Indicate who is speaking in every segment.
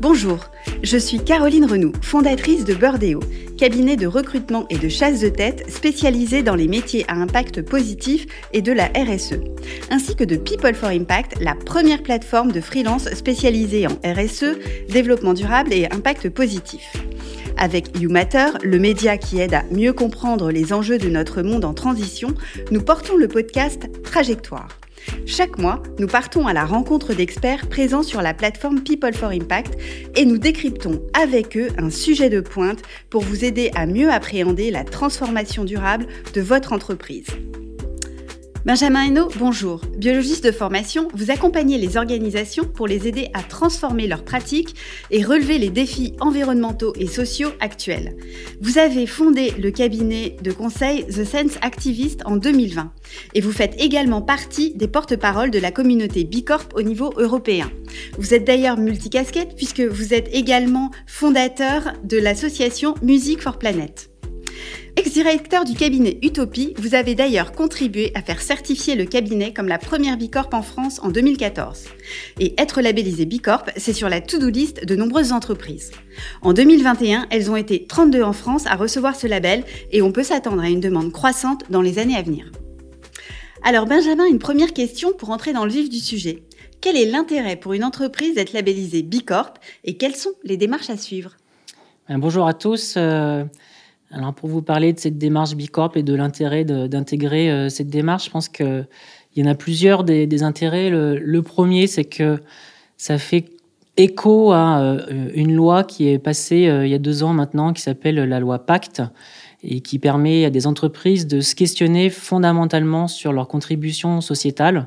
Speaker 1: Bonjour, je suis Caroline Renoux, fondatrice de Burdeo, cabinet de recrutement et de chasse de tête spécialisé dans les métiers à impact positif et de la RSE, ainsi que de People for Impact, la première plateforme de freelance spécialisée en RSE, développement durable et impact positif. Avec YouMatter, le média qui aide à mieux comprendre les enjeux de notre monde en transition, nous portons le podcast Trajectoire. Chaque mois, nous partons à la rencontre d'experts présents sur la plateforme People for Impact et nous décryptons avec eux un sujet de pointe pour vous aider à mieux appréhender la transformation durable de votre entreprise. Benjamin Hainaut, bonjour. Biologiste de formation, vous accompagnez les organisations pour les aider à transformer leurs pratiques et relever les défis environnementaux et sociaux actuels. Vous avez fondé le cabinet de conseil The Sense Activist en 2020 et vous faites également partie des porte-paroles de la communauté Bicorp au niveau européen. Vous êtes d'ailleurs multicasquette puisque vous êtes également fondateur de l'association Music for Planet. Ex-directeur du cabinet Utopie, vous avez d'ailleurs contribué à faire certifier le cabinet comme la première Bicorp en France en 2014. Et être labellisé Bicorp, c'est sur la to-do list de nombreuses entreprises. En 2021, elles ont été 32 en France à recevoir ce label et on peut s'attendre à une demande croissante dans les années à venir. Alors Benjamin, une première question pour entrer dans le vif du sujet. Quel est l'intérêt pour une entreprise d'être labellisée Bicorp et quelles sont les démarches à suivre?
Speaker 2: Bonjour à tous. Alors pour vous parler de cette démarche Bicorp et de l'intérêt d'intégrer euh, cette démarche, je pense qu'il y en a plusieurs des, intérêts. Le, premier, c'est que ça fait écho à euh, une loi qui est passée euh, il y a deux ans maintenant, qui s'appelle la loi Pacte, et qui permet à des entreprises de se questionner fondamentalement sur leur contribution sociétale.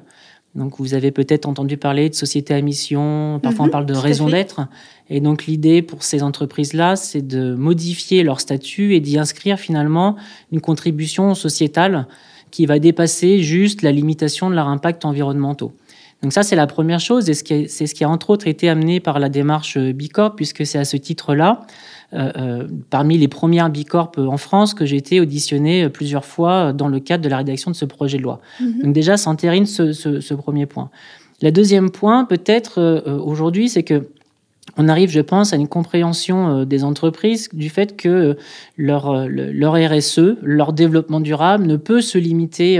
Speaker 2: Donc vous avez peut-être entendu parler de société à mission, parfois on mhm, parle de raison d'être. Et donc l'idée pour ces entreprises-là, c'est de modifier leur statut et d'y inscrire finalement une contribution sociétale qui va dépasser juste la limitation de leur impact environnementaux. Donc ça, c'est la première chose, et c'est ce qui a entre autres été amené par la démarche Bicorp, puisque c'est à ce titre-là, parmi les premières Bicorp en France, que j'ai été auditionné plusieurs fois dans le cadre de la rédaction de ce projet de loi. Mhm. Donc déjà, ça entérine ce, ce, premier point. Le deuxième point, peut-être euh, aujourd'hui, c'est que on arrive, je pense, à une compréhension des entreprises du fait que leur, leur RSE, leur développement durable ne peut se limiter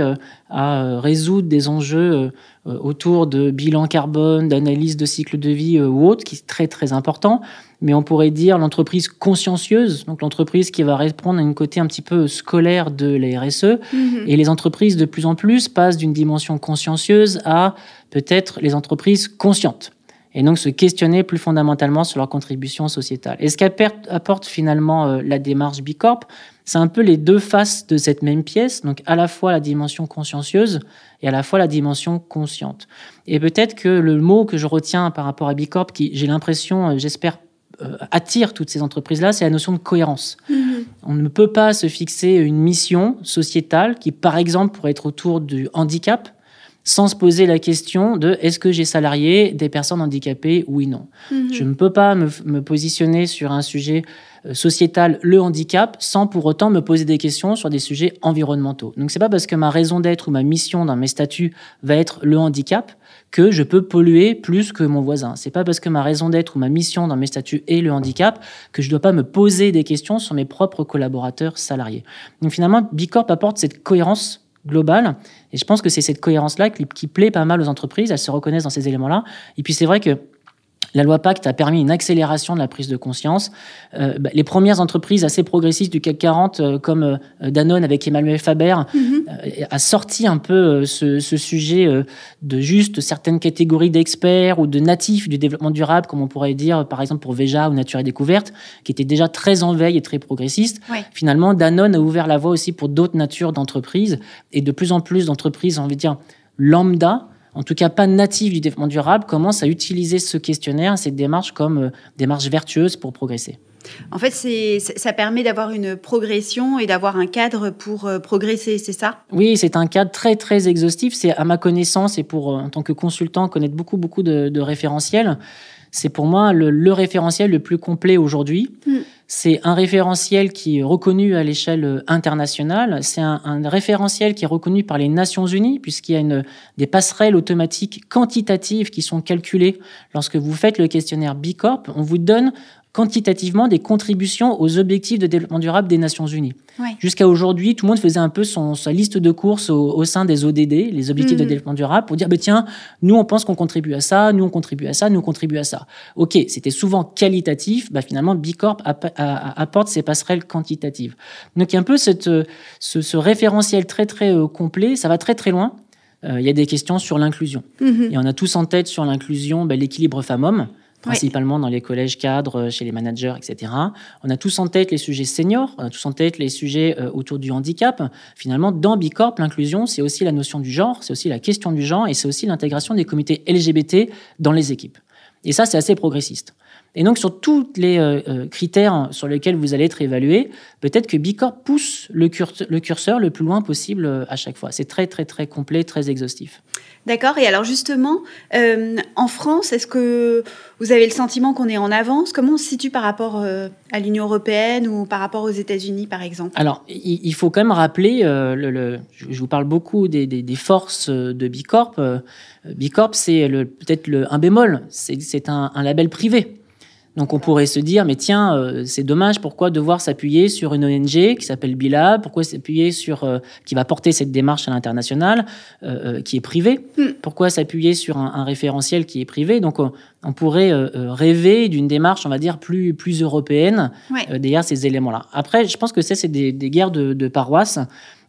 Speaker 2: à résoudre des enjeux autour de bilan carbone, d'analyse de cycle de vie ou autre, qui est très très important, mais on pourrait dire l'entreprise consciencieuse, donc l'entreprise qui va répondre à une côté un petit peu scolaire de la RSE. Mhm. Et les entreprises de plus en plus passent d'une dimension consciencieuse à peut-être les entreprises conscientes. Et donc se questionner plus fondamentalement sur leur contribution sociétale. Et ce qu'apporte finalement euh, la démarche Bicorp, c'est un peu les deux faces de cette même pièce, donc à la fois la dimension consciencieuse et à la fois la dimension consciente. Et peut-être que le mot que je retiens par rapport à Bicorp, qui j'ai l'impression, euh, j'espère euh, attire toutes ces entreprises-là, c'est la notion de cohérence. Mhm. On ne peut pas se fixer une mission sociétale qui, par exemple, pourrait être autour du handicap, sans se poser la question de est-ce que j'ai salarié des personnes handicapées Oui, non. Mhm. Je ne peux pas me, me, positionner sur un sujet euh, sociétal, le handicap, sans pour autant me poser des questions sur des sujets environnementaux. Donc c'est pas parce que ma raison d'être ou ma mission dans mes statuts va être le handicap que je peux polluer plus que mon voisin. C'est pas parce que ma raison d'être ou ma mission dans mes statuts est le handicap que je dois pas me poser des questions sur mes propres collaborateurs salariés. Donc finalement, Bicorp apporte cette cohérence globale et je pense que c'est cette cohérence-là qui, qui plaît pas mal aux entreprises. Elles se reconnaissent dans ces éléments-là. Et puis c'est vrai que la loi Pacte a permis une accélération de la prise de conscience. Euh, bah, les premières entreprises assez progressistes du CAC 40, euh, comme euh, Danone avec Emmanuel Faber, mhm. a sorti un peu ce, sujet de juste certaines catégories d'experts ou de natifs du développement durable, comme on pourrait dire, par exemple pour Veja ou Nature et Découverte, qui étaient déjà très en veille et très progressistes. Finalement, Danone a ouvert la voie aussi pour d'autres natures d'entreprises et de plus en plus d'entreprises, on va dire, lambda, en tout cas pas native du développement durable, commencent à utiliser ce questionnaire, cette démarche comme euh, démarche vertueuse pour progresser.
Speaker 1: En fait, ça permet d'avoir une progression et d'avoir un cadre pour euh, progresser, c'est ça?
Speaker 2: Oui, c'est un cadre très très exhaustif. C'est à ma connaissance et pour euh, en tant que consultant connaître beaucoup beaucoup de, référentiels. C'est pour moi le, référentiel le plus complet aujourd'hui. Hmm. C'est un référentiel qui est reconnu à l'échelle internationale. C'est un, référentiel qui est reconnu par les Nations Unies, puisqu'il y a des passerelles automatiques quantitatives qui sont calculées lorsque vous faites le questionnaire B Corp. On vous donne quantitativement des contributions aux objectifs de développement durable des Nations Unies. Jusqu'à aujourd'hui, tout le monde faisait un peu son, sa liste de courses au, sein des ODD, les objectifs de mhm. développement durable, pour dire, bah, tiens, nous, on pense qu'on contribue à ça, nous, on contribue à ça, nous, on contribue à ça. OK, c'était souvent qualitatif, bah, finalement, B Corp apporte ces passerelles quantitatives. Donc, il y a un peu cette, ce, référentiel très, très euh, complet, ça va très, très loin. Euh, il y a des questions sur l'inclusion. Mhm. Et on a tous en tête sur l'inclusion bah, l'équilibre femmes-hommes principalement dans les collèges cadres, euh, chez les managers, etc. On a tous en tête les sujets seniors, on a tous en tête les sujets euh, autour du handicap. Finalement, dans Bicorp, l'inclusion, c'est aussi la notion du genre, c'est aussi la question du genre et c'est aussi l'intégration des comités LGBT dans les équipes. Et ça, c'est assez progressiste. Et donc, sur tous les euh, critères sur lesquels vous allez être évalué, peut-être que Bicorp pousse le, le curseur le plus loin possible à chaque fois. C'est très, très, très complet, très exhaustif.
Speaker 1: D'accord. Et alors justement, euh, en France, est-ce que vous avez le sentiment qu'on est en avance? Comment on se situe par rapport euh, à l'Union européenne ou par rapport aux États-Unis, par exemple?
Speaker 2: Alors, il, faut quand même rappeler, euh, le, je vous parle beaucoup des, forces de Bicorp. Bicorp, c'est peut-être un bémol, c'est un, un label privé. Donc on pourrait se dire, mais tiens, euh, c'est dommage, pourquoi devoir s'appuyer sur une ONG qui s'appelle Bila? Pourquoi s'appuyer sur euh, qui va porter cette démarche à l'international, euh, qui est privée? Hmm. Pourquoi s'appuyer sur un, référentiel qui est privé? Donc on pourrait rêver d'une démarche, on va dire, plus plus européenne derrière ces éléments-là. Après, je pense que ça, c'est des, guerres de, de paroisse.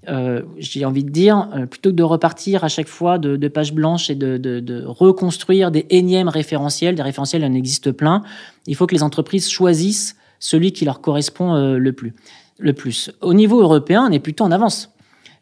Speaker 2: Euh, j'ai envie de dire, euh, plutôt que de repartir à chaque fois de, de pages blanches et de, de, de, reconstruire des énièmes référentiels, des référentiels, en existe plein, il faut que les entreprises choisissent celui qui leur correspond euh, le, plus, le plus. Au niveau européen, on est plutôt en avance.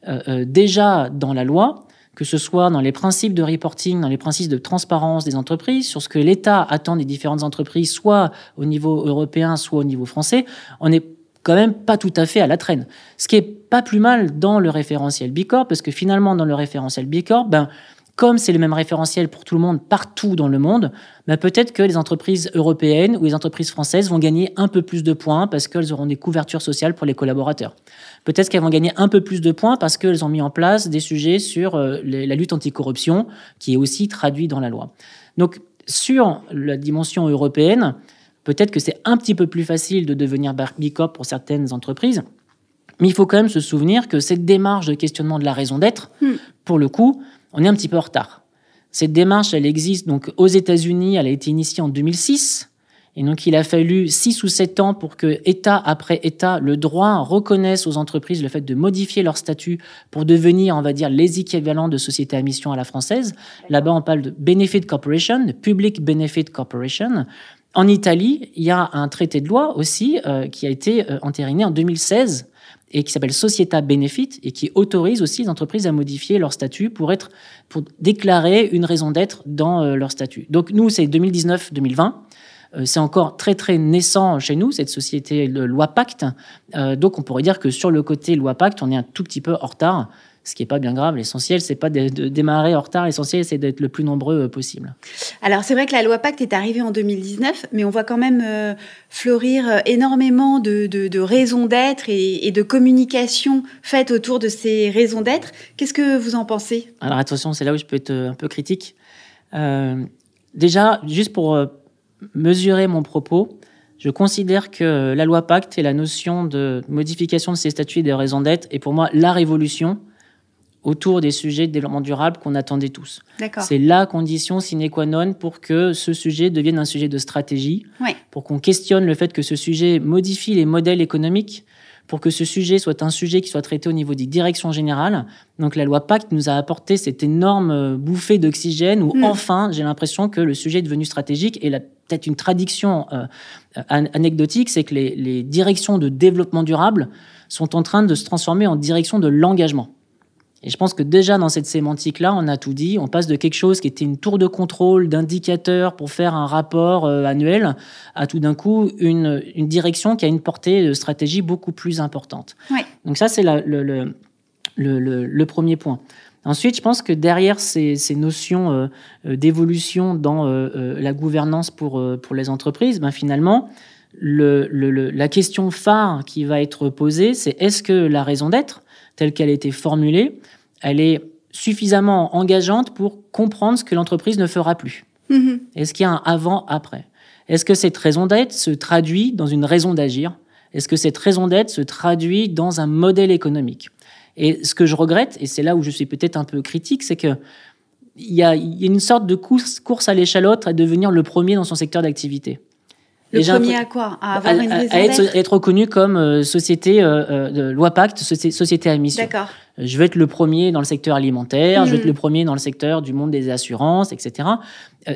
Speaker 2: Euh, déjà dans la loi, que ce soit dans les principes de reporting, dans les principes de transparence des entreprises, sur ce que l'État attend des différentes entreprises, soit au niveau européen, soit au niveau français, on est quand même pas tout à fait à la traîne. Ce qui est pas plus mal dans le référentiel B Corp, parce que finalement, dans le référentiel B Corp, ben, comme c'est le même référentiel pour tout le monde partout dans le monde, ben peut-être que les entreprises européennes ou les entreprises françaises vont gagner un peu plus de points parce qu'elles auront des couvertures sociales pour les collaborateurs. Peut-être qu'elles vont gagner un peu plus de points parce qu'elles ont mis en place des sujets sur euh, la lutte anticorruption, qui est aussi traduit dans la loi. Donc, sur la dimension européenne, Peut-être que c'est un petit peu plus facile de devenir Bicorp pour certaines entreprises, mais il faut quand même se souvenir que cette démarche de questionnement de la raison d'être, hmm. pour le coup, on est un petit peu en retard. Cette démarche, elle existe donc aux États-Unis, elle a été initiée en 2006. Et donc, il a fallu six ou sept ans pour que État après État, le droit reconnaisse aux entreprises le fait de modifier leur statut pour devenir, on va dire, les équivalents de société à mission à la française. Là-bas, on parle de Benefit Corporation, de Public Benefit Corporation. En Italie, il y a un traité de loi aussi euh, qui a été euh, entériné en 2016 et qui s'appelle Societa Benefit et qui autorise aussi les entreprises à modifier leur statut pour être pour déclarer une raison d'être dans euh, leur statut. Donc nous c'est 2019-2020. C'est encore très très naissant chez nous cette société loi Pacte. donc on pourrait dire que sur le côté loi Pacte, on est un tout petit peu en retard ce qui n'est pas bien grave. L'essentiel, c'est pas de, démarrer en retard. L'essentiel, c'est d'être le plus nombreux euh, possible.
Speaker 1: Alors, c'est vrai que la loi Pacte est arrivée en 2019, mais on voit quand même euh, fleurir euh, énormément de, raisons d'être et, de communication faites autour de ces raisons d'être. Qu'est-ce que vous en pensez?
Speaker 2: Alors, attention, c'est là où je peux être un peu critique. déjà, juste pour mesurer mon propos, je considère que la loi Pacte et la notion de modification de ces statuts et des raisons d'être est pour moi la révolution autour des sujets de développement durable qu'on attendait tous. C'est la condition sine qua non pour que ce sujet devienne un sujet de stratégie, pour qu'on questionne le fait que ce sujet modifie les modèles économiques, pour que ce sujet soit un sujet qui soit traité au niveau des directions générales. Donc la loi Pacte nous a apporté cette énorme euh, bouffée d'oxygène où mm. enfin j'ai l'impression que le sujet est devenu stratégique et peut-être une traduction euh, anecdotique, c'est que les, les directions de développement durable sont en train de se transformer en direction de l'engagement. Et je pense que déjà dans cette sémantique-là, on a tout dit. On passe de quelque chose qui était une tour de contrôle, d'indicateur pour faire un rapport euh, annuel, à tout d'un coup une, une, direction qui a une portée de stratégie beaucoup plus importante. Donc ça, c'est le, le, le, le, premier point. Ensuite, je pense que derrière ces, ces notions euh, euh, d'évolution dans la gouvernance pour, pour les entreprises, ben finalement, la question phare qui va être posée, c'est est-ce que la raison d'être, telle qu'elle a été formulée, elle est suffisamment engageante pour comprendre ce que l'entreprise ne fera plus mm-hmm. Est-ce qu'il y a un avant-après Est-ce que cette raison d'être se traduit dans une raison d'agir? Est-ce que cette raison d'être se traduit dans un modèle économique? Et ce que je regrette, et c'est là où je suis peut-être un peu critique, c'est que il y, a, une sorte de course, course à l'échalote à devenir le premier dans son secteur d'activité.
Speaker 1: Le premier à quoi À avoir une raison
Speaker 2: être, être, reconnu comme euh, société euh, euh, de loi Pacte, société à mission.
Speaker 1: D'accord.
Speaker 2: Je veux être le premier dans le secteur alimentaire, je veux être hmm. le premier dans le secteur du monde des assurances, etc.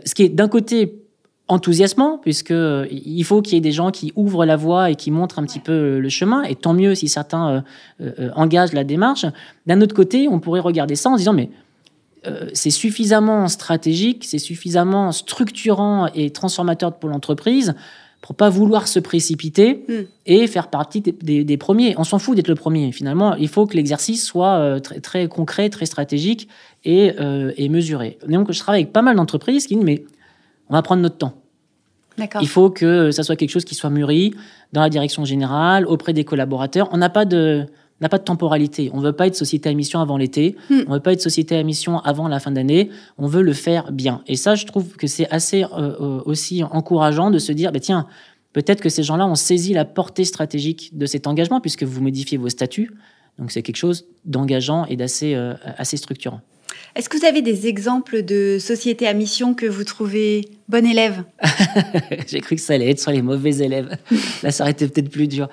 Speaker 2: ce qui est d'un côté enthousiasmant, puisque il faut qu'il y ait des gens qui ouvrent la voie et qui montrent un petit peu le chemin, et tant mieux si certains engagent la démarche. D'un autre côté, on pourrait regarder ça en se disant, mais c'est suffisamment stratégique, c'est suffisamment structurant et transformateur pour l'entreprise pour pas vouloir se précipiter hmm. et faire partie des, premiers. On s'en fout d'être le premier. Finalement, il faut que l'exercice soit euh, très, très, concret, très stratégique et, euh, et, mesuré. Donc, je travaille avec pas mal d'entreprises qui disent mais on va prendre notre temps. Il faut que ça soit quelque chose qui soit mûri dans la direction générale, auprès des collaborateurs. On n'a pas de n'a pas de temporalité. On ne veut pas être société à mission avant l'été. Hmm. On ne veut pas être société à mission avant la fin d'année. On veut le faire bien. Et ça, je trouve que c'est assez euh, euh, aussi encourageant de se dire, bah, tiens, peut-être que ces gens-là ont saisi la portée stratégique de cet engagement puisque vous modifiez vos statuts. Donc c'est quelque chose d'engageant et d'assez euh, assez structurant.
Speaker 1: Est-ce que vous avez des exemples de sociétés à mission que vous trouvez bon élève?
Speaker 2: J'ai cru que ça allait être sur les mauvais élèves. Là, ça aurait été peut-être plus dur.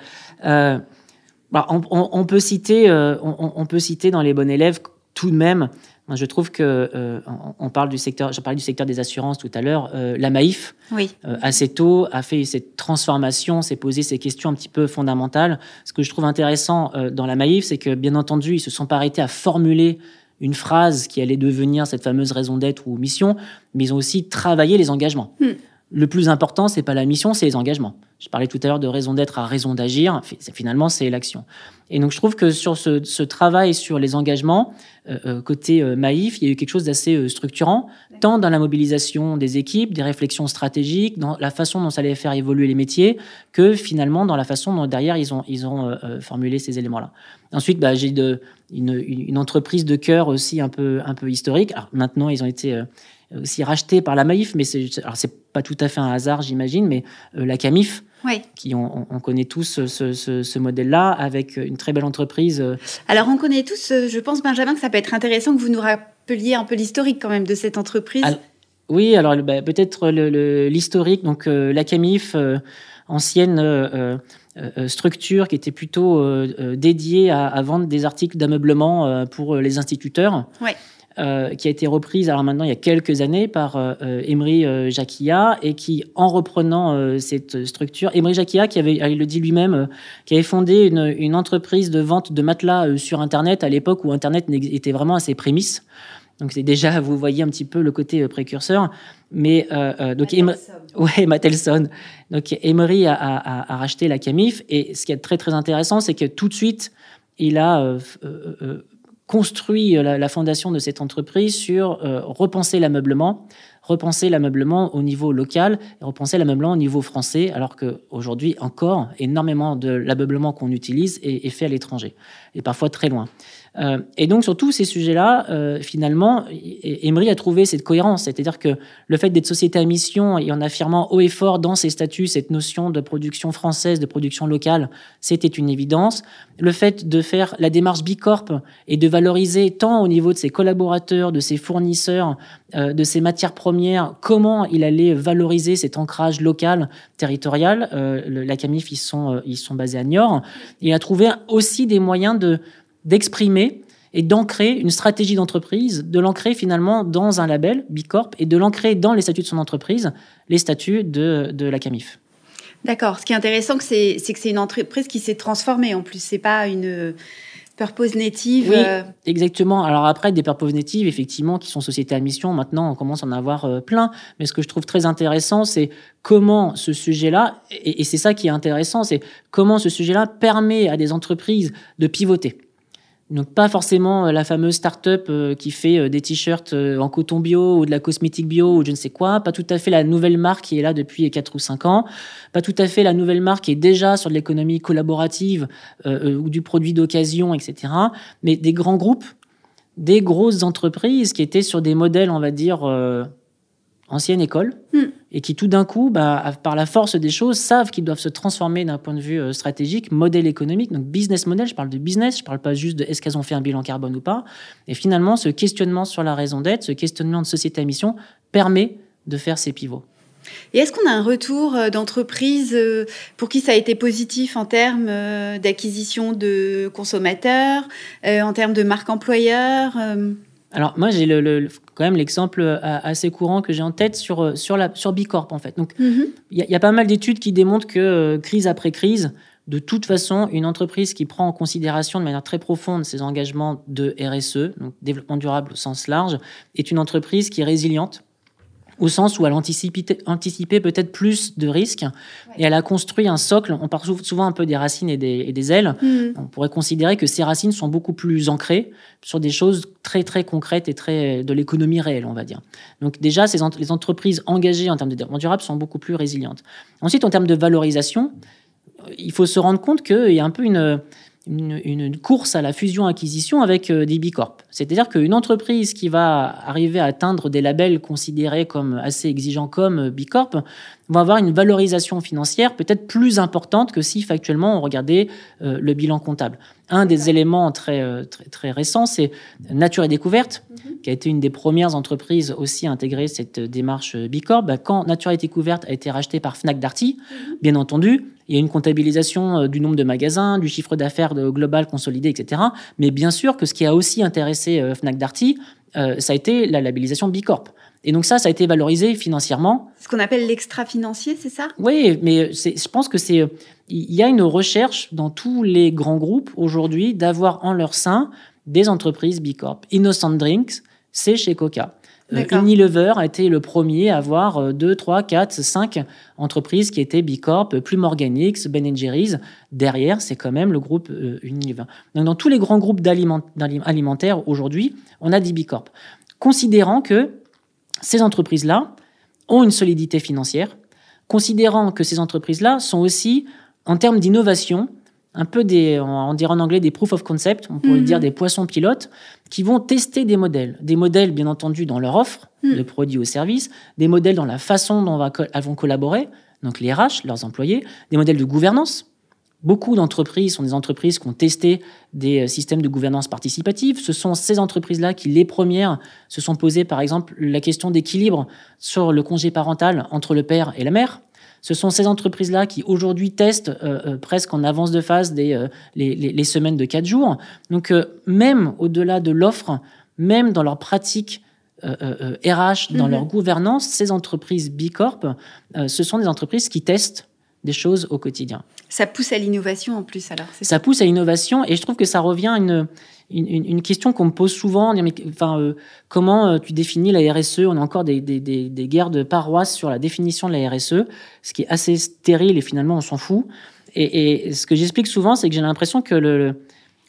Speaker 2: Bah, on, peut citer, euh, on, peut citer dans les bons élèves tout de même. Je trouve que euh, on parle du secteur. Je parlais du secteur des assurances tout à l'heure. Euh, la Maïf,
Speaker 1: oui.
Speaker 2: assez tôt, a fait cette transformation, s'est posé ces questions un petit peu fondamentales. Ce que je trouve intéressant dans la Maïf, c'est que bien entendu, ils se sont pas arrêtés à formuler une phrase qui allait devenir cette fameuse raison d'être ou mission, mais ils ont aussi travaillé les engagements. Hmm le plus important, c'est pas la mission, c'est les engagements. Je parlais tout à l'heure de raison d'être à raison d'agir. Finalement, c'est l'action. Et donc, je trouve que sur ce, travail sur les engagements, euh, euh, côté euh, Maïf, il y a eu quelque chose d'assez structurant, tant dans la mobilisation des équipes, des réflexions stratégiques, dans la façon dont ça allait faire évoluer les métiers, que finalement dans la façon dont derrière ils ont, ils ont formulé ces éléments-là. Ensuite, bah, j'ai une, une, entreprise de cœur aussi un peu, un peu historique. Alors, maintenant, ils ont été aussi rachetés par la Maïf, mais c'est, pas tout à fait un hasard, j'imagine, mais la Camif, qui on, connaît tous ce, ce, modèle-là avec une très belle entreprise. Euh.
Speaker 1: Alors on connaît tous, euh, je pense Benjamin que ça peut être intéressant que vous nous rappeliez un peu l'historique quand même de cette entreprise.
Speaker 2: oui, alors bah, peut-être l'historique. Donc euh, la Camif, ancienne structure qui était plutôt dédiée à, à, vendre des articles d'ameublement pour les instituteurs.
Speaker 1: Ouais.
Speaker 2: Euh, qui a été reprise alors maintenant il y a quelques années par euh, Emery euh, Jacquia et qui, en reprenant cette structure, Emery Jacquia, qui avait, il le dit lui-même, qui avait fondé une, une, entreprise de vente de matelas sur Internet à l'époque où Internet était vraiment à ses prémices. Donc c'est déjà, vous voyez un petit peu le côté précurseur. Mais donc ouais, Matelson. Donc Emery a, a, a, racheté la Camif et ce qui est très très intéressant, c'est que tout de suite il a euh, la, fondation de cette entreprise sur euh, repenser l'ameublement, repenser l'ameublement au niveau local et repenser l'ameublement au niveau français, alors qu'aujourd'hui encore, énormément de l'ameublement qu'on utilise est fait à l'étranger, et parfois très loin. Euh, et donc sur tous ces sujets-là, euh, finalement, Emery a trouvé cette cohérence, c'est-à-dire que le fait d'être société à mission et en affirmant haut et fort dans ses statuts cette notion de production française, de production locale, c'était une évidence. Le fait de faire la démarche Bicorp et de valoriser tant au niveau de ses collaborateurs, de ses fournisseurs, euh, de ses matières premières, comment il allait valoriser cet ancrage local, territorial. la Camif, ils sont, ils sont basés à Niort. Il a trouvé aussi des moyens de d'exprimer et d'ancrer une stratégie d'entreprise, de l'ancrer finalement dans un label, Bicorp, et de l'ancrer dans les statuts de son entreprise, les statuts de, de la CAMIF.
Speaker 1: D'accord. Ce qui est intéressant, c'est que c'est une entreprise qui s'est transformée en plus. C'est pas une purpose native.
Speaker 2: Oui, euh, exactement. Alors après, des purpose natives, effectivement, qui sont sociétés à mission, maintenant, on commence à en avoir euh, plein. Mais ce que je trouve très intéressant, c'est comment ce sujet-là, et, et c'est ça qui est intéressant, c'est comment ce sujet-là permet à des entreprises de pivoter Donc pas forcément euh, la fameuse start-up euh, qui fait euh, des t-shirts en coton bio ou de la cosmétique bio ou je ne sais quoi, pas tout à fait la nouvelle marque qui est là depuis 4 ou 5 ans, pas tout à fait la nouvelle marque qui est déjà sur de l'économie collaborative ou du produit d'occasion, etc. Mais des grands groupes, des grosses entreprises qui étaient sur des modèles, on va dire, ancienne école, hmm. et qui tout d'un coup, bah, par la force des choses, savent qu'ils doivent se transformer d'un point de vue euh, stratégique, modèle économique, donc business model, je parle de business, je parle pas juste de est-ce qu'elles ont fait un bilan carbone ou pas. Et finalement, ce questionnement sur la raison d'être, ce questionnement de société à mission, permet de faire ces pivots.
Speaker 1: Et est-ce qu'on a un retour euh, d'entreprise euh, pour qui ça a été positif en termes d'acquisition de consommateurs, en termes de marque employeur
Speaker 2: alors moi j'ai le, quand même l'exemple euh, assez courant que j'ai en tête sur euh, sur la sur Bicorp en fait. Donc mhm. il y, a pas mal d'études qui démontrent que euh, crise après crise, de toute façon, une entreprise qui prend en considération de manière très profonde ses engagements de RSE, donc développement durable au sens large, est une entreprise qui est résiliente au sens où elle anticipait, peut-être plus de risques et elle a construit un socle. On parle souvent un peu des racines et des, ailes. Mm. On pourrait considérer que ces racines sont beaucoup plus ancrées sur des choses très très concrètes et très de l'économie réelle, on va dire. Donc déjà, ces les entreprises engagées en termes de développement durable sont beaucoup plus résilientes. Ensuite, en termes de valorisation, il faut se rendre compte qu'il y a un peu une une, course à la fusion-acquisition avec euh, des bicorps. C'est-à-dire qu'une entreprise qui va arriver à atteindre des labels considérés comme assez exigeants comme euh, bicorp va avoir une valorisation financière peut-être plus importante que si factuellement on regardait euh, le bilan comptable. Un des éléments très, très, très récents, c'est Nature et Découverte, mhm. qui a été une des premières entreprises aussi à intégrer cette démarche bicorp. Bah, quand Nature et Découverte a été racheté par Fnac Darty, mhm. bien entendu, il y a une comptabilisation euh, du nombre de magasins, du chiffre d'affaires global consolidé, etc. Mais bien sûr que ce qui a aussi intéressé euh, Fnac Darty, euh, ça a été la labellisation Bicorp. Et donc ça, ça a été valorisé financièrement.
Speaker 1: Ce qu'on appelle l'extra-financier, c'est ça?
Speaker 2: Oui, mais je pense que c'est... Il y a une recherche dans tous les grands groupes aujourd'hui d'avoir en leur sein des entreprises Bicorp. Innocent Drinks, c'est chez Coca. Euh, Unilever a été le premier à avoir 2, 3, 4, 5 entreprises qui étaient Bicorp, Plume Organics, Ben Jerry's. Derrière, c'est quand même le groupe euh, Unilever. Donc, dans tous les grands groupes alimentaires aujourd'hui, on a des Bicorp. Considérant que ces entreprises-là ont une solidité financière, considérant que ces entreprises-là sont aussi, en termes d'innovation, un peu des, on dirait en anglais des proof of concept, on pourrait dire mhm. des poissons pilotes, qui vont tester des modèles. Des modèles, bien entendu, dans leur offre mhm. de produits ou services, des modèles dans la façon dont elles vont collaborer, donc les RH, leurs employés, des modèles de gouvernance. Beaucoup d'entreprises sont des entreprises qui ont testé des euh, systèmes de gouvernance participative. Ce sont ces entreprises-là qui, les premières, se sont posées, par exemple, la question d'équilibre sur le congé parental entre le père et la mère. Ce sont ces entreprises-là qui aujourd'hui testent euh, euh, presque en avance de phase des, euh, les, semaines de 4 jours. Donc même au-delà de l'offre, même dans leur pratique RH, dans mhm. leur gouvernance, ces entreprises Bicorp, ce sont des entreprises qui testent des choses au quotidien.
Speaker 1: Ça pousse à l'innovation en plus alors.
Speaker 2: Ça, ça pousse à l'innovation et je trouve que ça revient à une une, question qu'on me pose souvent, enfin, euh, comment euh, tu définis la RSE On a encore des, guerres de paroisse sur la définition de la RSE, ce qui est assez stérile et finalement on s'en fout. Et, ce que j'explique souvent, c'est que j'ai l'impression que le,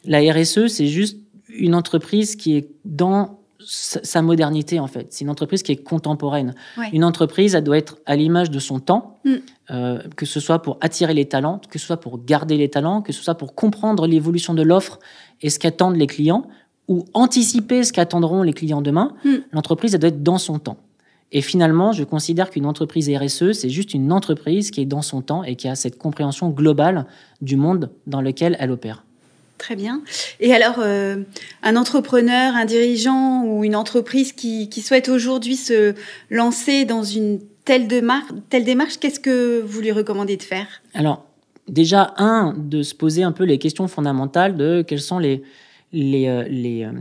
Speaker 2: la RSE, c'est juste une entreprise qui est dans sa modernité en fait. C'est une entreprise qui est contemporaine. Une entreprise, elle doit être à l'image de son temps, mm. euh, que ce soit pour attirer les talents, que ce soit pour garder les talents, que ce soit pour comprendre l'évolution de l'offre et ce qu'attendent les clients, ou anticiper ce qu'attendront les clients demain. Mm. L'entreprise, elle doit être dans son temps. Et finalement, je considère qu'une entreprise RSE, c'est juste une entreprise qui est dans son temps et qui a cette compréhension globale du monde dans lequel elle opère.
Speaker 1: Très bien. Et alors, euh, un entrepreneur, un dirigeant ou une entreprise qui, souhaite aujourd'hui se lancer dans une telle, démarche, qu'est-ce que vous lui recommandez de faire?
Speaker 2: Alors, déjà, un, de se poser un peu les questions fondamentales de quels sont les... les, euh, les euh,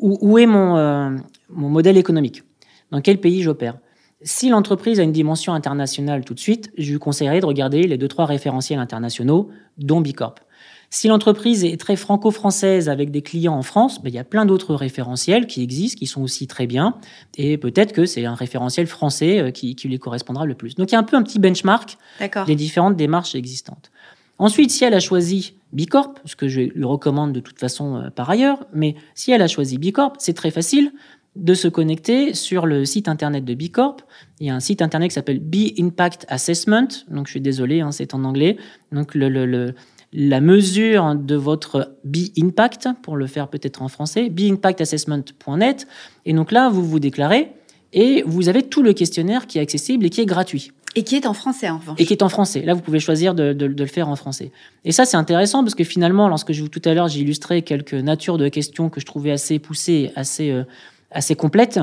Speaker 2: où, est mon, mon modèle économique? Dans quel pays j'opère? Si l'entreprise a une dimension internationale tout de suite, je lui conseillerais de regarder les deux trois référentiels internationaux, dont Bicorp. Si l'entreprise est très franco-française avec des clients en France, ben, il y a plein d'autres référentiels qui existent, qui sont aussi très bien. Et peut-être que c'est un référentiel français euh, qui, qui lui correspondra le plus. Donc il y a un peu un petit benchmark des différentes démarches existantes. Ensuite, si elle a choisi Bicorp, ce que je lui recommande de toute façon euh, par ailleurs, mais si elle a choisi Bicorp, c'est très facile de se connecter sur le site internet de Bicorp. Il y a un site internet qui s'appelle Be Impact Assessment. Donc, je suis désolé, hein, c'est en anglais. Donc, le, la mesure de votre Be Impact, pour le faire peut-être en français, beimpactassessment.net. Et donc là, vous vous déclarez et vous avez tout le questionnaire qui est accessible et qui est gratuit.
Speaker 1: Et qui est en français, en revanche.
Speaker 2: Et qui est en français. Là, vous pouvez choisir de, le faire en français. Et ça, c'est intéressant parce que finalement, lorsque je vous tout à l'heure, j'ai illustré quelques natures de questions que je trouvais assez poussées, assez, euh, assez complètes.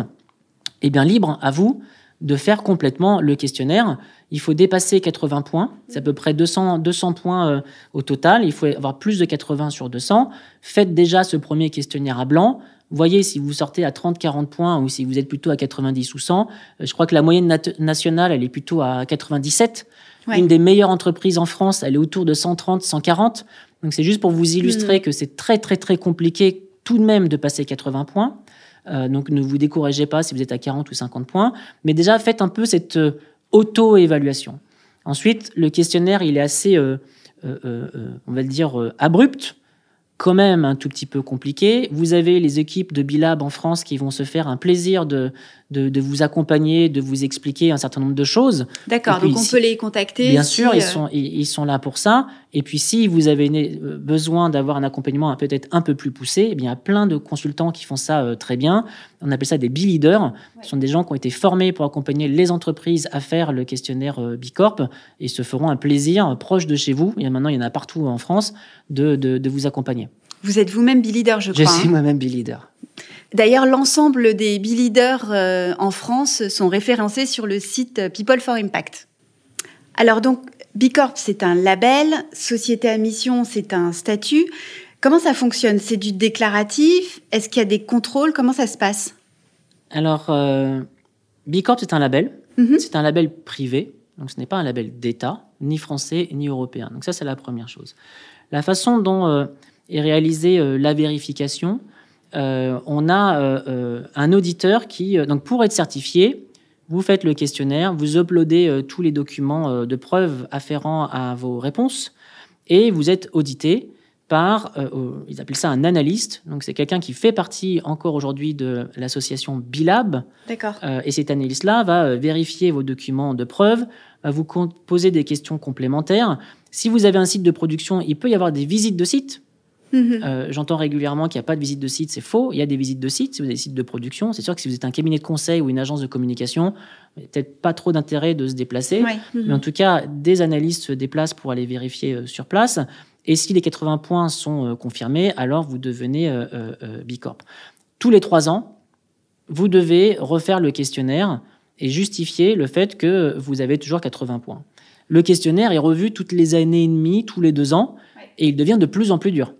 Speaker 2: Eh bien, libre à vous de faire complètement le questionnaire. Il faut dépasser 80 points. C'est à peu près 200, 200 points euh, au total. Il faut avoir plus de 80 sur 200. Faites déjà ce premier questionnaire à blanc. Voyez si vous sortez à 30, 40 points ou si vous êtes plutôt à 90 ou 100. Euh, je crois que la moyenne nationale, elle est plutôt à 97. Une des meilleures entreprises en France, elle est autour de 130, 140. Donc c'est juste pour vous illustrer mm. que c'est très, très, très compliqué tout de même de passer 80 points. Euh, donc ne vous découragez pas si vous êtes à 40 ou 50 points. Mais déjà, faites un peu cette euh, auto-évaluation. Ensuite, le questionnaire, il est assez, on va le dire, abrupt quand même un tout petit peu compliqué. Vous avez les équipes de Bilab en France qui vont se faire un plaisir de, de, vous accompagner, de vous expliquer un certain nombre de choses.
Speaker 1: D'accord, donc on peut les contacter.
Speaker 2: Bien sûr, ils, euh, sont, ils, sont là pour ça. Et puis si vous avez euh, besoin d'avoir un accompagnement peut-être un peu plus poussé, eh bien, il y a plein de consultants qui font ça euh, très bien. On appelle ça des B-leaders. Ce sont des gens qui ont été formés pour accompagner les entreprises à faire le questionnaire Bicorp et se feront un plaisir proche de chez vous. Et maintenant, il y en a partout en France de, de vous accompagner.
Speaker 1: Vous êtes vous-même B-leader, je crois.
Speaker 2: Je suis hein. moi-même B-leader.
Speaker 1: D'ailleurs, l'ensemble des B-leaders euh, en France sont référencés sur le site People for Impact. Alors donc, B Corp, c'est un label, société à mission, c'est un statut. Comment ça fonctionne? C'est du déclaratif? Est-ce qu'il y a des contrôles? Comment ça se passe?
Speaker 2: Alors, euh, B Corp, c'est un label. Mhm. C'est un label privé. Donc, ce n'est pas un label d'État, ni français, ni européen. Donc, ça, c'est la première chose. La façon dont euh, et réaliser euh, la vérification, euh, on a euh, un auditeur qui, donc pour être certifié, vous faites le questionnaire, vous uploadez tous les documents de preuve afférents à vos réponses et vous êtes audité par, ils appellent ça un analyste, donc c'est quelqu'un qui fait partie encore aujourd'hui de l'association Bilab.
Speaker 1: D'accord.
Speaker 2: et cet analyste-là va vérifier vos documents de preuve, va vous poser des questions complémentaires. Si vous avez un site de production, il peut y avoir des visites de site Mhm. Euh, j'entends régulièrement qu'il n'y a pas de visite de site, c'est faux. Il y a des visites de site, si vous avez des sites de production. C'est sûr que si vous êtes un cabinet de conseil ou une agence de communication, peut-être pas trop d'intérêt de se déplacer. Mais en tout cas, des analystes se déplacent pour aller vérifier euh, sur place. Et si les 80 points sont euh, confirmés, alors vous devenez Bicorp. Tous les trois ans, vous devez refaire le questionnaire et justifier le fait que vous avez toujours 80 points. Le questionnaire est revu toutes les années et demie, tous les deux ans, et il devient de plus en plus dur.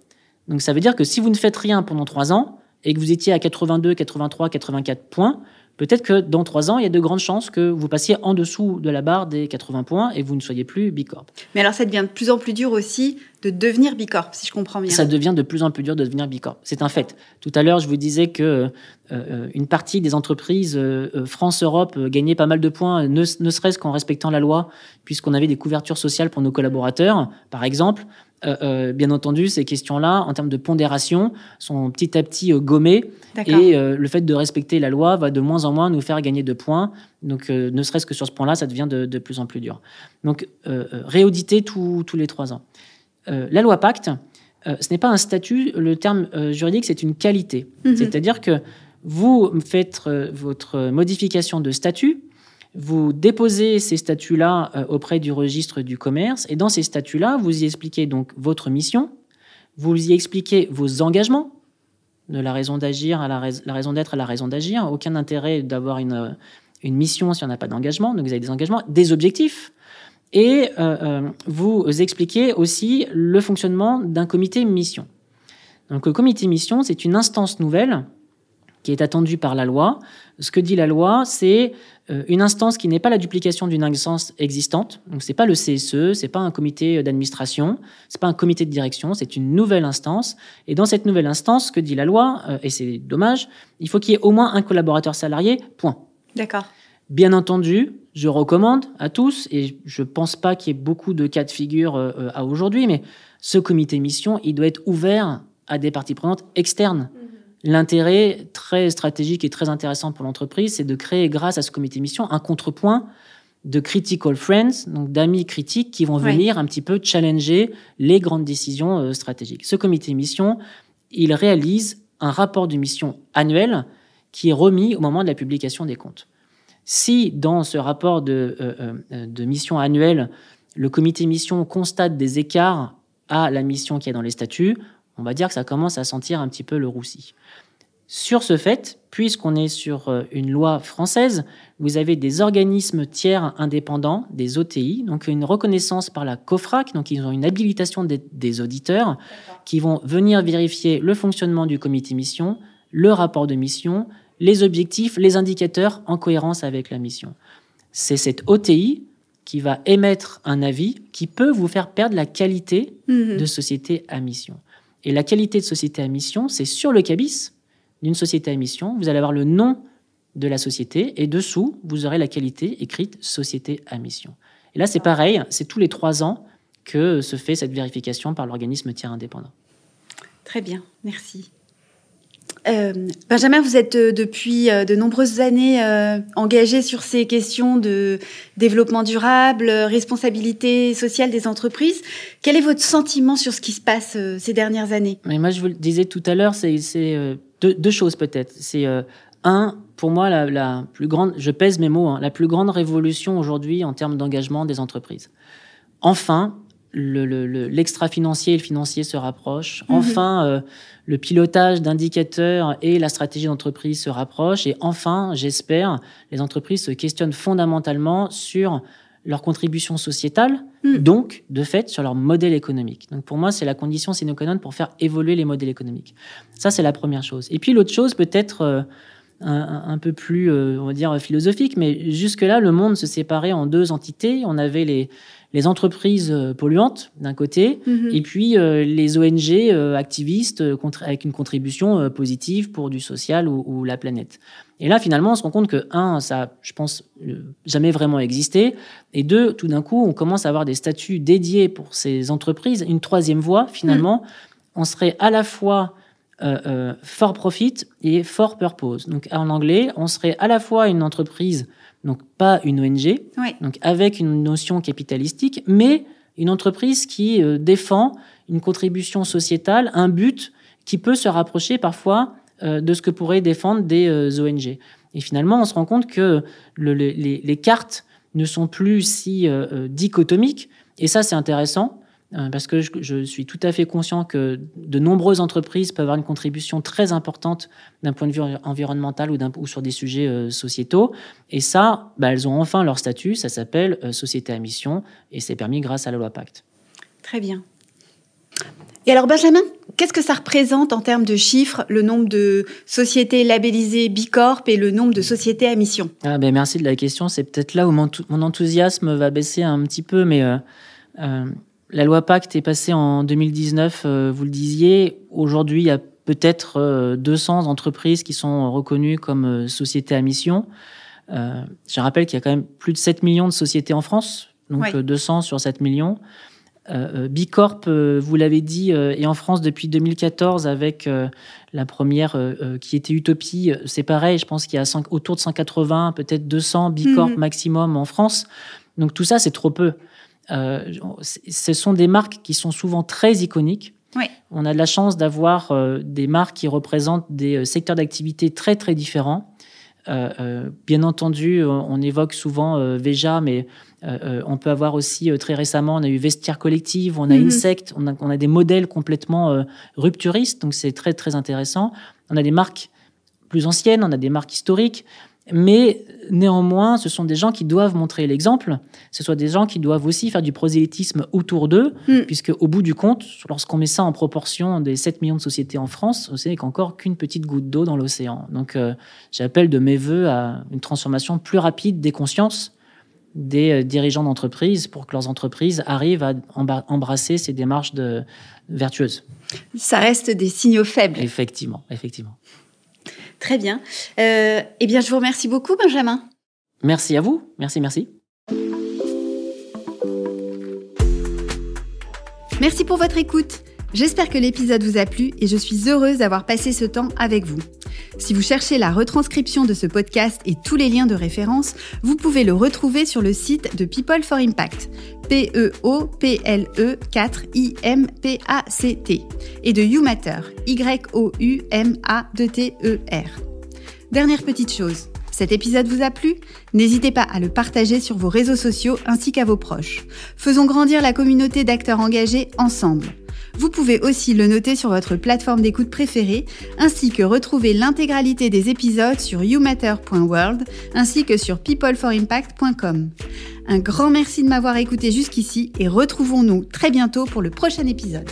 Speaker 2: Donc ça veut dire que si vous ne faites rien pendant trois ans et que vous étiez à 82, 83, 84 points, peut-être que dans trois ans, il y a de grandes chances que vous passiez en dessous de la barre des 80 points et que vous ne soyez plus Bicorp.
Speaker 1: Mais alors ça devient de plus en plus dur aussi de devenir Bicorp, si je comprends bien.
Speaker 2: Ça devient de plus en plus dur de devenir Bicorp. C'est un fait. Tout à l'heure, je vous disais que euh, euh, une partie des entreprises euh, France-Europe gagnaient pas mal de points, ne, ne serait-ce qu'en respectant la loi, puisqu'on avait des couvertures sociales pour nos collaborateurs, par exemple. Euh, euh, bien entendu, ces questions-là, en termes de pondération, sont petit à petit euh, gommées. Et le fait de respecter la loi va de moins en moins nous faire gagner de points. Donc, ne serait-ce que sur ce point-là, ça devient de, plus en plus dur. Donc, réauditer tous les trois ans. la loi Pacte, ce n'est pas un statut, le terme juridique, c'est une qualité. Mhm. C'est-à-dire que vous faites votre modification de statut, vous déposez ces statuts-là euh, auprès du registre du commerce et dans ces statuts-là, vous y expliquez donc votre mission, vous y expliquez vos engagements, de la raison d'agir à la, raison d'être à la raison d'agir. Aucun intérêt d'avoir une, une mission si on n'a pas d'engagement. Donc vous avez des engagements, des objectifs. Et euh, euh, vous expliquez aussi le fonctionnement d'un comité mission. Donc le comité mission, c'est une instance nouvelle qui est attendue par la loi. Ce que dit la loi, c'est euh, une instance qui n'est pas la duplication d'une instance existante. Donc c'est pas le CSE, c'est pas un comité d'administration, c'est pas un comité de direction, c'est une nouvelle instance. Et dans cette nouvelle instance, ce que dit la loi, euh, et c'est dommage, il faut qu'il y ait au moins un collaborateur salarié. Point.
Speaker 1: D'accord.
Speaker 2: Bien entendu, je recommande à tous, et je ne pense pas qu'il y ait beaucoup de cas de figure euh, à aujourd'hui, mais ce comité mission, il doit être ouvert à des parties prenantes externes. L'intérêt très stratégique et très intéressant pour l'entreprise, c'est de créer, grâce à ce comité mission, un contrepoint de critical friends, donc d'amis critiques qui vont venir un petit peu challenger les grandes décisions euh, stratégiques. Ce comité mission, il réalise un rapport de mission annuel qui est remis au moment de la publication des comptes. Si dans ce rapport de, euh, euh, de mission annuelle, le comité mission constate des écarts à la mission qui est dans les statuts, on va dire que ça commence à sentir un petit peu le roussi. Sur ce fait, puisqu'on est sur euh, une loi française, vous avez des organismes tiers indépendants, des OTI, donc une reconnaissance par la COFRAC, donc ils ont une habilitation des, des auditeurs qui vont venir vérifier le fonctionnement du comité mission, le rapport de mission, les objectifs, les indicateurs en cohérence avec la mission. C'est cette OTI qui va émettre un avis qui peut vous faire perdre la qualité mhm. de société à mission. Et la qualité de société à mission, c'est sur le cabis d'une société à mission, vous allez avoir le nom de la société et dessous, vous aurez la qualité écrite société à mission. Et là, c'est pareil, c'est tous les trois ans que se fait cette vérification par l'organisme tiers indépendant.
Speaker 1: Très bien, merci. Euh, Benjamin, vous êtes euh, depuis euh, de nombreuses années engagé sur ces questions de développement durable, responsabilité sociale des entreprises. Quel est votre sentiment sur ce qui se passe ces dernières années?
Speaker 2: Mais Moi, je vous le disais tout à l'heure, c'est deux, choses peut-être. C'est un, pour moi, la, plus grande, je pèse mes mots, hein, la plus grande révolution aujourd'hui en termes d'engagement des entreprises. Enfin, l'extra-financier et le financier se rapprochent. Mhm. Enfin, euh, le pilotage d'indicateurs et la stratégie d'entreprise se rapprochent. Et enfin, j'espère, les entreprises se questionnent fondamentalement sur leur contribution sociétale, mhm. donc, de fait, sur leur modèle économique. Donc, pour moi, c'est la condition sine qua non pour faire évoluer les modèles économiques. Ça, c'est la première chose. Et puis, l'autre chose, peut-être euh, un, peu plus, euh, on va dire, philosophique, mais jusque-là, le monde se séparait en deux entités. On avait les les entreprises euh, polluantes d'un côté, mhm. et puis euh, les ONG euh, activistes avec une contribution positive pour du social ou, la planète. Et là, finalement, on se rend compte que, un, ça, je pense, jamais vraiment existé, et deux, tout d'un coup, on commence à avoir des statuts dédiés pour ces entreprises. Une troisième voie, finalement, mhm. on serait à la fois for profit et for purpose. Donc, en anglais, on serait à la fois une entreprise donc pas une ONG, donc avec une notion capitalistique, mais une entreprise qui euh, défend une contribution sociétale, un but qui peut se rapprocher parfois euh, de ce que pourraient défendre des euh, ONG. Et finalement, on se rend compte que les, cartes ne sont plus si dichotomiques, et ça c'est intéressant. Euh, parce que je, suis tout à fait conscient que de nombreuses entreprises peuvent avoir une contribution très importante d'un point de vue environnemental ou, ou sur des sujets euh, sociétaux. Et ça, bah, elles ont enfin leur statut, ça s'appelle euh, société à mission, et c'est permis grâce à la loi Pacte.
Speaker 1: Très bien. Et alors Benjamin, qu'est-ce que ça représente en termes de chiffres, le nombre de sociétés labellisées Bicorp et le nombre de sociétés à mission?
Speaker 2: Ah ben Merci de la question, c'est peut-être là où mon, enthousiasme va baisser un petit peu, mais... La loi Pacte est passée en 2019, euh, vous le disiez. Aujourd'hui, il y a peut-être 200 euh, entreprises qui sont reconnues comme euh, sociétés à mission. je rappelle qu'il y a quand même plus de 7 millions de sociétés en France, donc 200 sur 7 millions. Bicorp, vous l'avez dit, est en France depuis 2014 avec la première qui était Utopie. C'est pareil, je pense qu'il y a autour de 180, peut-être 200 Bicorp mhm. maximum en France. Donc tout ça, c'est trop peu. Euh, ce sont des marques qui sont souvent très iconiques. On a de la chance d'avoir euh, des marques qui représentent des euh, secteurs d'activité très très différents. bien entendu, on évoque souvent Veja, mais on peut avoir aussi très récemment, on a eu Vestiaire Collective, on a mhm. Insect, on a, on a, des modèles complètement rupturistes, donc c'est très très intéressant. On a des marques plus anciennes, on a des marques historiques. Mais néanmoins, ce sont des gens qui doivent montrer l'exemple. Ce sont des gens qui doivent aussi faire du prosélytisme autour d'eux, mm. puisque au bout du compte, lorsqu'on met ça en proportion des 7 millions de sociétés en France, on sait qu'encore qu'une petite goutte d'eau dans l'océan. Donc, euh, j'appelle de mes voeux à une transformation plus rapide des consciences des euh, dirigeants d'entreprise pour que leurs entreprises arrivent à embrasser ces démarches de, vertueuses.
Speaker 1: Ça reste des signaux faibles.
Speaker 2: Effectivement, effectivement.
Speaker 1: Très bien. Euh, eh bien, je vous remercie beaucoup, Benjamin.
Speaker 2: Merci à vous. Merci, merci.
Speaker 1: Merci pour votre écoute. J'espère que l'épisode vous a plu et je suis heureuse d'avoir passé ce temps avec vous. Si vous cherchez la retranscription de ce podcast et tous les liens de référence, vous pouvez le retrouver sur le site de People for Impact, P-E-O-P-L-E 4 I-M-P-A-C-T, et de YouMatter, Y-O-U-M-A-T-E-R. Dernière petite chose, cet épisode vous a plu? N'hésitez pas à le partager sur vos réseaux sociaux ainsi qu'à vos proches. Faisons grandir la communauté d'acteurs engagés ensemble. Vous pouvez aussi le noter sur votre plateforme d'écoute préférée, ainsi que retrouver l'intégralité des épisodes sur youmatter.world, ainsi que sur peopleforimpact.com. Un grand merci de m'avoir écouté jusqu'ici et retrouvons-nous très bientôt pour le prochain épisode.